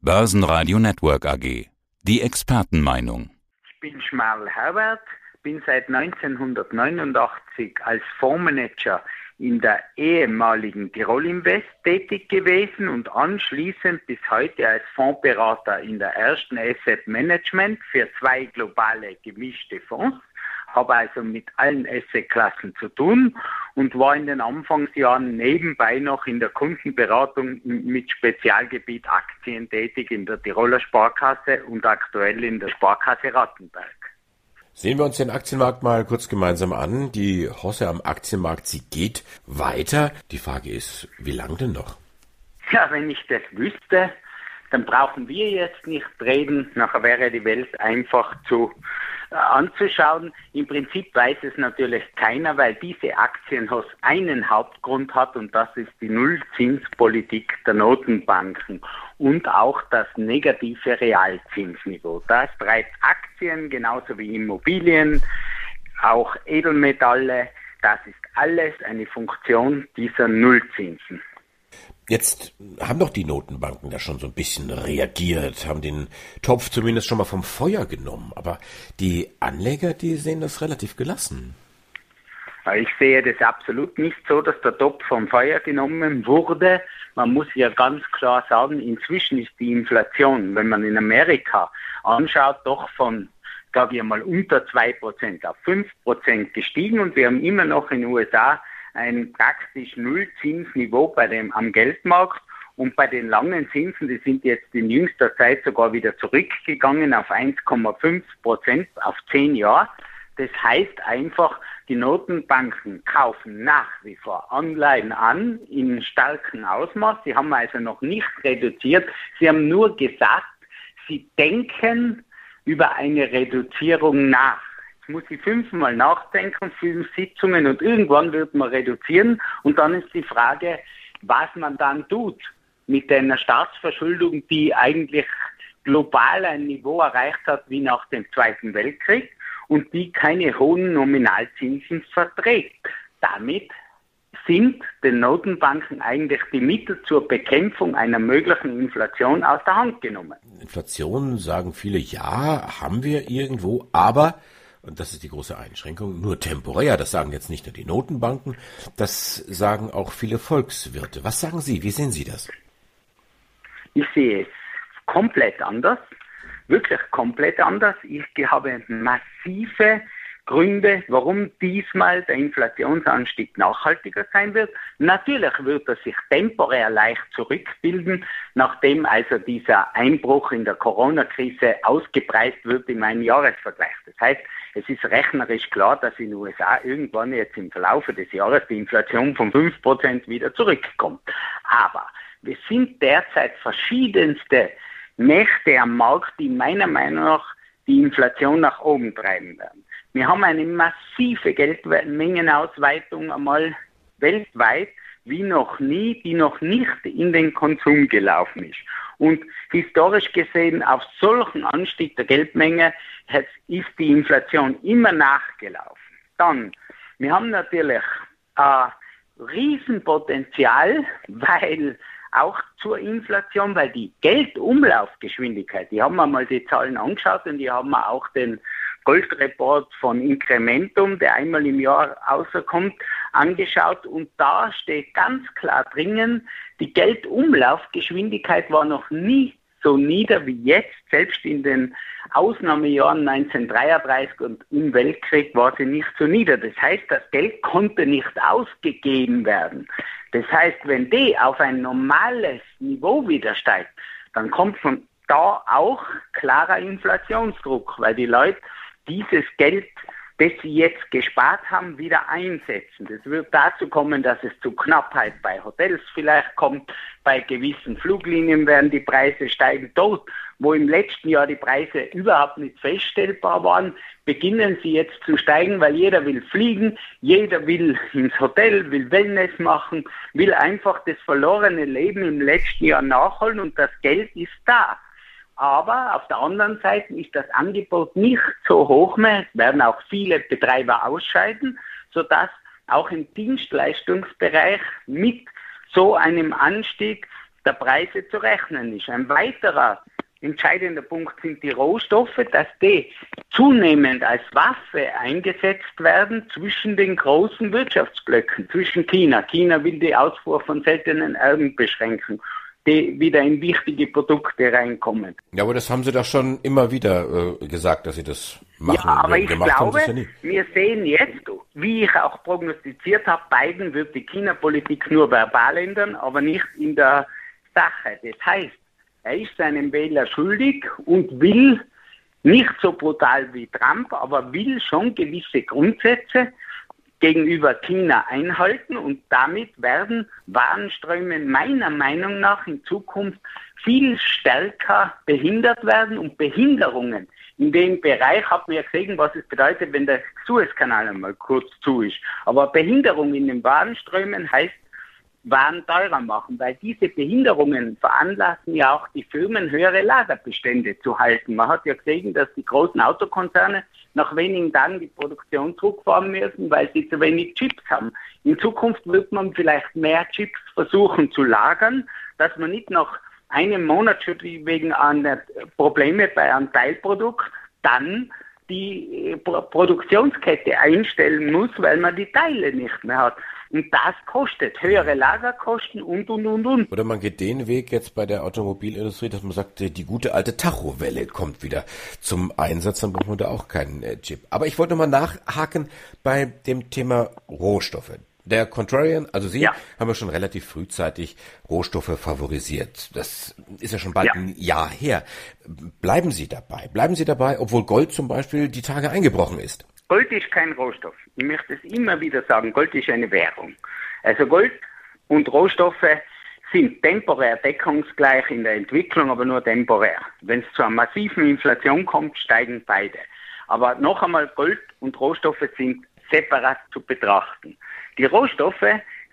Börsenradio Network AG. Die Expertenmeinung. Ich bin Schmarl Herbert, bin seit 1989 als Fondsmanager in der ehemaligen Tirol Invest tätig gewesen und anschließend bis heute als Fondsberater in der ersten Asset Management für zwei globale gemischte Fonds habe also mit allen Assetklassen zu tun und war in den Anfangsjahren nebenbei noch in der Kundenberatung mit Spezialgebiet Aktien tätig in der Tiroler Sparkasse und aktuell in der Sparkasse Rattenberg. Sehen wir uns den Aktienmarkt mal kurz gemeinsam an. Die Hosse am Aktienmarkt, sie geht weiter. Die Frage ist, wie lang denn noch? Ja, wenn ich das wüsste, dann brauchen wir jetzt nicht reden. Nachher wäre die Welt einfach zu anzuschauen. Im Prinzip weiß es natürlich keiner, weil diese Aktienhaus einen Hauptgrund hat und das ist die Nullzinspolitik der Notenbanken und auch das negative Realzinsniveau. Das treibt Aktien genauso wie Immobilien, auch Edelmetalle. Das ist alles eine Funktion dieser Nullzinsen. Jetzt haben doch die Notenbanken da schon so ein bisschen reagiert, haben den Topf zumindest schon mal vom Feuer genommen. Aber die Anleger, die sehen das relativ gelassen. Ich sehe das absolut nicht so, dass der Topf vom Feuer genommen wurde. Man muss ja ganz klar sagen, inzwischen ist die Inflation, wenn man in Amerika anschaut, doch von, sage ich mal, unter 2% auf 5% gestiegen und wir haben immer noch in den USA ein praktisch Nullzinsniveau bei dem, am Geldmarkt. Und bei den langen Zinsen, die sind jetzt in jüngster Zeit sogar wieder zurückgegangen auf 1,5 Prozent auf zehn Jahre. Das heißt einfach, die Notenbanken kaufen nach wie vor Anleihen an in starkem Ausmaß. Sie haben also noch nicht reduziert. Sie haben nur gesagt, sie denken über eine Reduzierung nach muss ich fünfmal nachdenken, fünf Sitzungen und irgendwann wird man reduzieren und dann ist die Frage, was man dann tut mit einer Staatsverschuldung, die eigentlich global ein Niveau erreicht hat wie nach dem Zweiten Weltkrieg und die keine hohen Nominalzinsen verträgt. Damit sind den Notenbanken eigentlich die Mittel zur Bekämpfung einer möglichen Inflation aus der Hand genommen. Inflation sagen viele, ja, haben wir irgendwo, aber und das ist die große Einschränkung, nur temporär. Das sagen jetzt nicht nur die Notenbanken, das sagen auch viele Volkswirte. Was sagen Sie? Wie sehen Sie das? Ich sehe es komplett anders, wirklich komplett anders. Ich habe massive Gründe, warum diesmal der Inflationsanstieg nachhaltiger sein wird. Natürlich wird er sich temporär leicht zurückbilden, nachdem also dieser Einbruch in der Corona-Krise ausgepreist wird in meinem Jahresvergleich. Das heißt, es ist rechnerisch klar, dass in den USA irgendwann jetzt im Verlauf des Jahres die Inflation von 5% wieder zurückkommt. Aber wir sind derzeit verschiedenste Mächte am Markt, die meiner Meinung nach die Inflation nach oben treiben werden. Wir haben eine massive Geldmengenausweitung einmal weltweit wie noch nie, die noch nicht in den Konsum gelaufen ist. Und historisch gesehen, auf solchen Anstieg der Geldmenge ist die Inflation immer nachgelaufen. Dann, wir haben natürlich ein Riesenpotenzial, weil auch zur Inflation, weil die Geldumlaufgeschwindigkeit, die haben wir mal die Zahlen angeschaut und die haben wir auch den Goldreport von Incrementum, der einmal im Jahr außerkommt, angeschaut und da steht ganz klar drinnen, die Geldumlaufgeschwindigkeit war noch nie so nieder wie jetzt, selbst in den Ausnahmejahren 1933 und im Weltkrieg war sie nicht so nieder. Das heißt, das Geld konnte nicht ausgegeben werden. Das heißt, wenn die auf ein normales Niveau wieder steigt, dann kommt von da auch klarer Inflationsdruck, weil die Leute dieses Geld, das sie jetzt gespart haben, wieder einsetzen. Das wird dazu kommen, dass es zu Knappheit bei Hotels vielleicht kommt. Bei gewissen Fluglinien werden die Preise steigen. Dort, wo im letzten Jahr die Preise überhaupt nicht feststellbar waren, beginnen sie jetzt zu steigen, weil jeder will fliegen, jeder will ins Hotel, will Wellness machen, will einfach das verlorene Leben im letzten Jahr nachholen und das Geld ist da. Aber auf der anderen Seite ist das Angebot nicht so hoch mehr. Es werden auch viele Betreiber ausscheiden, sodass auch im Dienstleistungsbereich mit so einem Anstieg der Preise zu rechnen ist. Ein weiterer entscheidender Punkt sind die Rohstoffe, dass die zunehmend als Waffe eingesetzt werden zwischen den großen Wirtschaftsblöcken, zwischen China. China will die Ausfuhr von seltenen Erden beschränken die wieder in wichtige Produkte reinkommen. Ja, aber das haben Sie doch schon immer wieder äh, gesagt, dass Sie das machen. Ja, aber ich glaube, ja wir sehen jetzt, wie ich auch prognostiziert habe, Biden wird die China-Politik nur verbal ändern, aber nicht in der Sache. Das heißt, er ist seinem Wähler schuldig und will nicht so brutal wie Trump, aber will schon gewisse Grundsätze gegenüber China einhalten und damit werden Warenströme meiner Meinung nach in Zukunft viel stärker behindert werden und Behinderungen in dem Bereich hat man ja gesehen, was es bedeutet, wenn der Suezkanal einmal kurz zu ist. Aber Behinderung in den Warenströmen heißt waren teurer machen, weil diese Behinderungen veranlassen ja auch die Firmen, höhere Lagerbestände zu halten. Man hat ja gesehen, dass die großen Autokonzerne nach wenigen Tagen die Produktion zurückfahren müssen, weil sie zu wenig Chips haben. In Zukunft wird man vielleicht mehr Chips versuchen zu lagern, dass man nicht nach einem Monat schon wegen einer Probleme bei einem Teilprodukt dann die Produktionskette einstellen muss, weil man die Teile nicht mehr hat. Und das kostet höhere Lagerkosten und, und, und, und. Oder man geht den Weg jetzt bei der Automobilindustrie, dass man sagt, die gute alte Tachowelle kommt wieder zum Einsatz, dann braucht man da auch keinen äh, Chip. Aber ich wollte mal nachhaken bei dem Thema Rohstoffe. Der Contrarian, also Sie, ja. haben ja schon relativ frühzeitig Rohstoffe favorisiert. Das ist ja schon bald ja. ein Jahr her. Bleiben Sie dabei. Bleiben Sie dabei, obwohl Gold zum Beispiel die Tage eingebrochen ist. Gold ist kein Rohstoff. Ich möchte es immer wieder sagen. Gold ist eine Währung. Also Gold und Rohstoffe sind temporär deckungsgleich in der Entwicklung, aber nur temporär. Wenn es zu einer massiven Inflation kommt, steigen beide. Aber noch einmal, Gold und Rohstoffe sind separat zu betrachten. Die Rohstoffe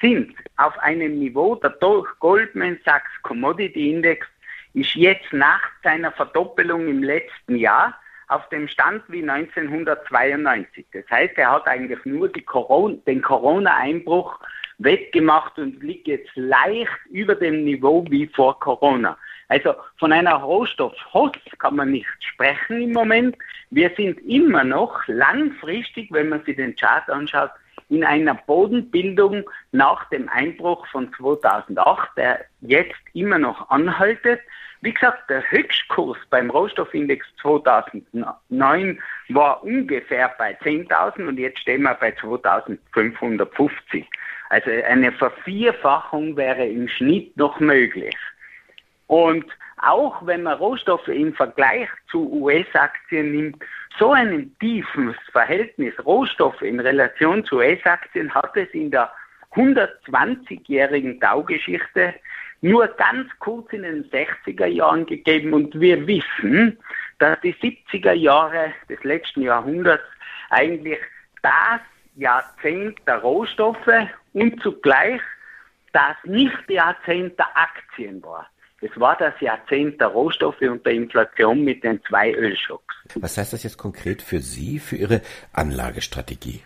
sind auf einem Niveau, der Goldman Sachs Commodity Index ist jetzt nach seiner Verdoppelung im letzten Jahr auf dem Stand wie 1992. Das heißt, er hat eigentlich nur Corona, den Corona-Einbruch weggemacht und liegt jetzt leicht über dem Niveau wie vor Corona. Also von einer Rohstoffhoss kann man nicht sprechen im Moment. Wir sind immer noch langfristig, wenn man sich den Chart anschaut, in einer Bodenbildung nach dem Einbruch von 2008, der jetzt immer noch anhaltet. Wie gesagt, der Höchstkurs beim Rohstoffindex 2009 war ungefähr bei 10.000 und jetzt stehen wir bei 2.550. Also eine Vervierfachung wäre im Schnitt noch möglich. Und auch wenn man Rohstoffe im Vergleich zu US-Aktien nimmt, so ein tiefes Verhältnis Rohstoffe in Relation zu US-Aktien hat es in der 120-jährigen Taugeschichte nur ganz kurz in den 60er Jahren gegeben und wir wissen, dass die 70er Jahre des letzten Jahrhunderts eigentlich das Jahrzehnt der Rohstoffe und zugleich das Nicht-Jahrzehnt der Aktien war. Es war das Jahrzehnt der Rohstoffe und der Inflation mit den zwei Ölschocks. Was heißt das jetzt konkret für Sie, für Ihre Anlagestrategie?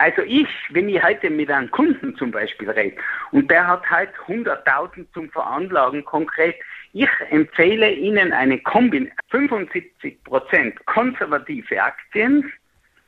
Also ich, wenn ich heute mit einem Kunden zum Beispiel rede und der hat halt 100.000 zum Veranlagen konkret, ich empfehle Ihnen eine Kombi 75% konservative Aktien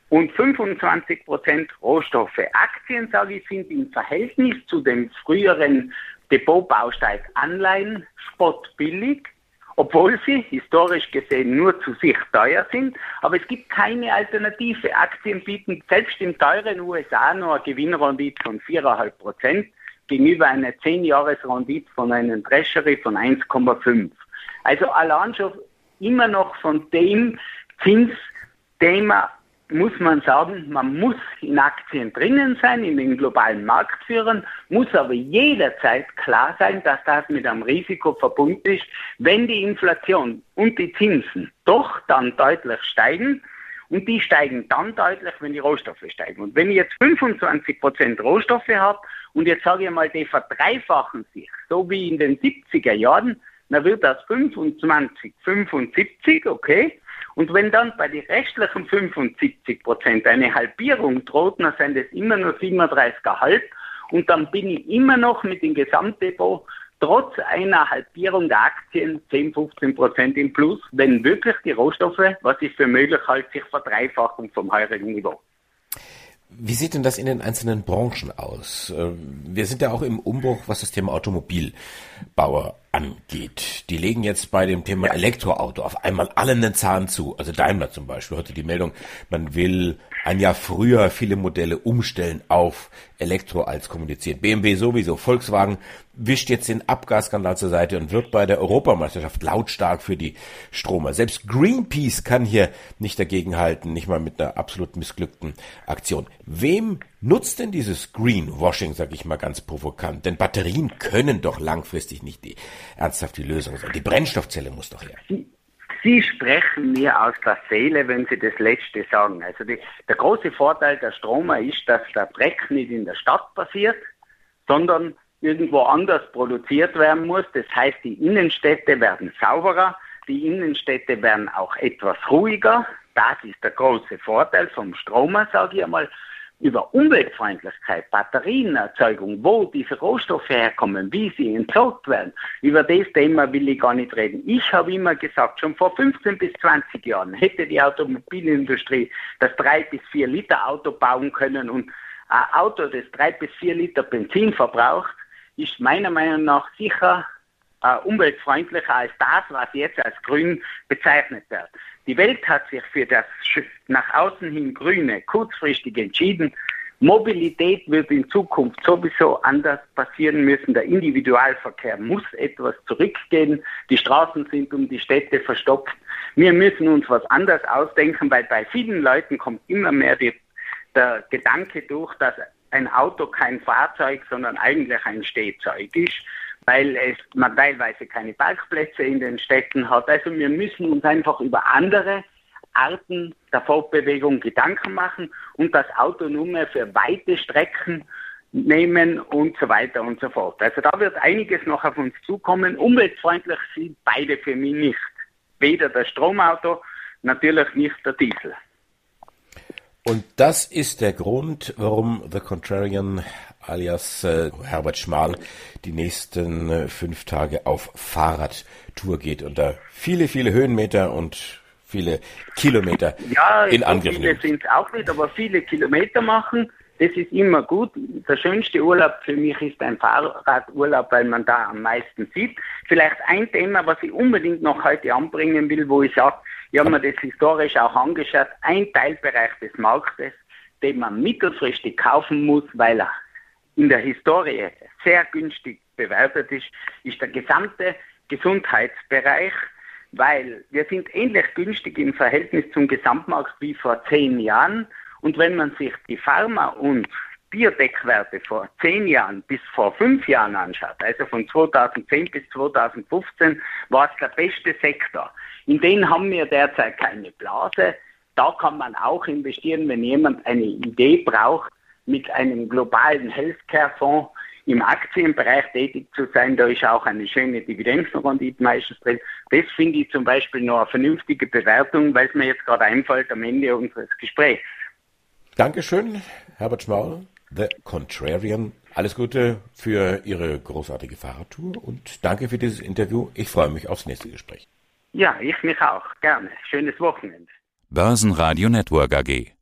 und 25% Rohstoffe. Aktien, sage ich, sind im Verhältnis zu dem früheren Depotbaustein Anleihen spottbillig obwohl sie historisch gesehen nur zu sich teuer sind. Aber es gibt keine Alternative. Aktien bieten selbst im teuren USA nur eine Gewinnrendite von 4,5 Prozent gegenüber einer 10-Jahres-Rendite von einem Treasury von 1,5. Also allein schon immer noch von dem Zinsthema muss man sagen, man muss in Aktien drinnen sein, in den globalen Marktführern, muss aber jederzeit klar sein, dass das mit einem Risiko verbunden ist, wenn die Inflation und die Zinsen doch dann deutlich steigen. Und die steigen dann deutlich, wenn die Rohstoffe steigen. Und wenn ich jetzt 25 Prozent Rohstoffe habe und jetzt sage ich mal, die verdreifachen sich, so wie in den 70er Jahren, dann wird das 25, 75, okay? Und wenn dann bei den restlichen 75 Prozent eine Halbierung droht, dann sind es immer nur 37,5% und dann bin ich immer noch mit dem Gesamtdepot trotz einer Halbierung der Aktien 10, 15 Prozent im Plus, wenn wirklich die Rohstoffe, was ich für möglich halte, sich verdreifachen vom heurigen Niveau. Wie sieht denn das in den einzelnen Branchen aus? Äh, wir sind ja auch im Umbruch, was das Thema Automobilbauer angeht. Die legen jetzt bei dem Thema Elektroauto auf einmal allen den Zahn zu. Also Daimler zum Beispiel heute die Meldung, man will ein Jahr früher viele Modelle umstellen auf Elektro als kommuniziert. BMW sowieso. Volkswagen wischt jetzt den Abgasskandal zur Seite und wird bei der Europameisterschaft lautstark für die Stromer. Selbst Greenpeace kann hier nicht dagegenhalten, nicht mal mit einer absolut missglückten Aktion. Wem nutzt denn dieses Greenwashing, sag ich mal ganz provokant? Denn Batterien können doch langfristig nicht die ernsthafte Lösung sein. Die Brennstoffzelle muss doch her. Sie sprechen mir aus der Seele, wenn Sie das Letzte sagen. Also die, der große Vorteil der Stromer ist, dass der Dreck nicht in der Stadt passiert, sondern irgendwo anders produziert werden muss. Das heißt, die Innenstädte werden sauberer, die Innenstädte werden auch etwas ruhiger. Das ist der große Vorteil vom Stromer, sage ich einmal über Umweltfreundlichkeit, Batterienerzeugung, wo diese Rohstoffe herkommen, wie sie entsorgt werden, über das Thema will ich gar nicht reden. Ich habe immer gesagt, schon vor 15 bis 20 Jahren hätte die Automobilindustrie das 3 bis 4 Liter Auto bauen können und ein Auto, das 3 bis 4 Liter Benzin verbraucht, ist meiner Meinung nach sicher äh, umweltfreundlicher als das, was jetzt als grün bezeichnet wird. Die Welt hat sich für das nach außen hin Grüne kurzfristig entschieden. Mobilität wird in Zukunft sowieso anders passieren müssen. Der Individualverkehr muss etwas zurückgehen. Die Straßen sind um die Städte verstopft. Wir müssen uns was anderes ausdenken, weil bei vielen Leuten kommt immer mehr die, der Gedanke durch, dass ein Auto kein Fahrzeug, sondern eigentlich ein Stehzeug ist weil es man teilweise keine Parkplätze in den Städten hat. Also wir müssen uns einfach über andere Arten der Fortbewegung Gedanken machen und das Auto nur mehr für weite Strecken nehmen und so weiter und so fort. Also da wird einiges noch auf uns zukommen. Umweltfreundlich sind beide für mich nicht. Weder das Stromauto, natürlich nicht der Diesel. Und das ist der Grund, warum The Contrarian alias äh, Herbert Schmal die nächsten äh, fünf Tage auf Fahrradtour geht und da viele, viele Höhenmeter und viele Kilometer ja, in Angriff nimmt. Ja, viele sind es auch nicht, aber viele Kilometer machen, das ist immer gut. Der schönste Urlaub für mich ist ein Fahrradurlaub, weil man da am meisten sieht. Vielleicht ein Thema, was ich unbedingt noch heute anbringen will, wo ich sage, ich habe mir das historisch auch angeschaut, ein Teilbereich des Marktes, den man mittelfristig kaufen muss, weil er in der Historie sehr günstig bewertet ist, ist der gesamte Gesundheitsbereich, weil wir sind ähnlich günstig im Verhältnis zum Gesamtmarkt wie vor zehn Jahren. Und wenn man sich die Pharma- und Biotech-Werte vor zehn Jahren bis vor fünf Jahren anschaut, also von 2010 bis 2015, war es der beste Sektor. In den haben wir derzeit keine Blase. Da kann man auch investieren, wenn jemand eine Idee braucht, mit einem globalen Healthcare-Fonds im Aktienbereich tätig zu sein. Da ist auch eine schöne Dividendenrendite meistens drin. Das finde ich zum Beispiel noch eine vernünftige Bewertung, weil es mir jetzt gerade einfällt am Ende unseres Gesprächs. Dankeschön, Herbert Schmaul, The Contrarian. Alles Gute für Ihre großartige Fahrradtour und danke für dieses Interview. Ich freue mich aufs nächste Gespräch. Ja, ich mich auch. Gerne. Schönes Wochenende. Börsenradio Network AG.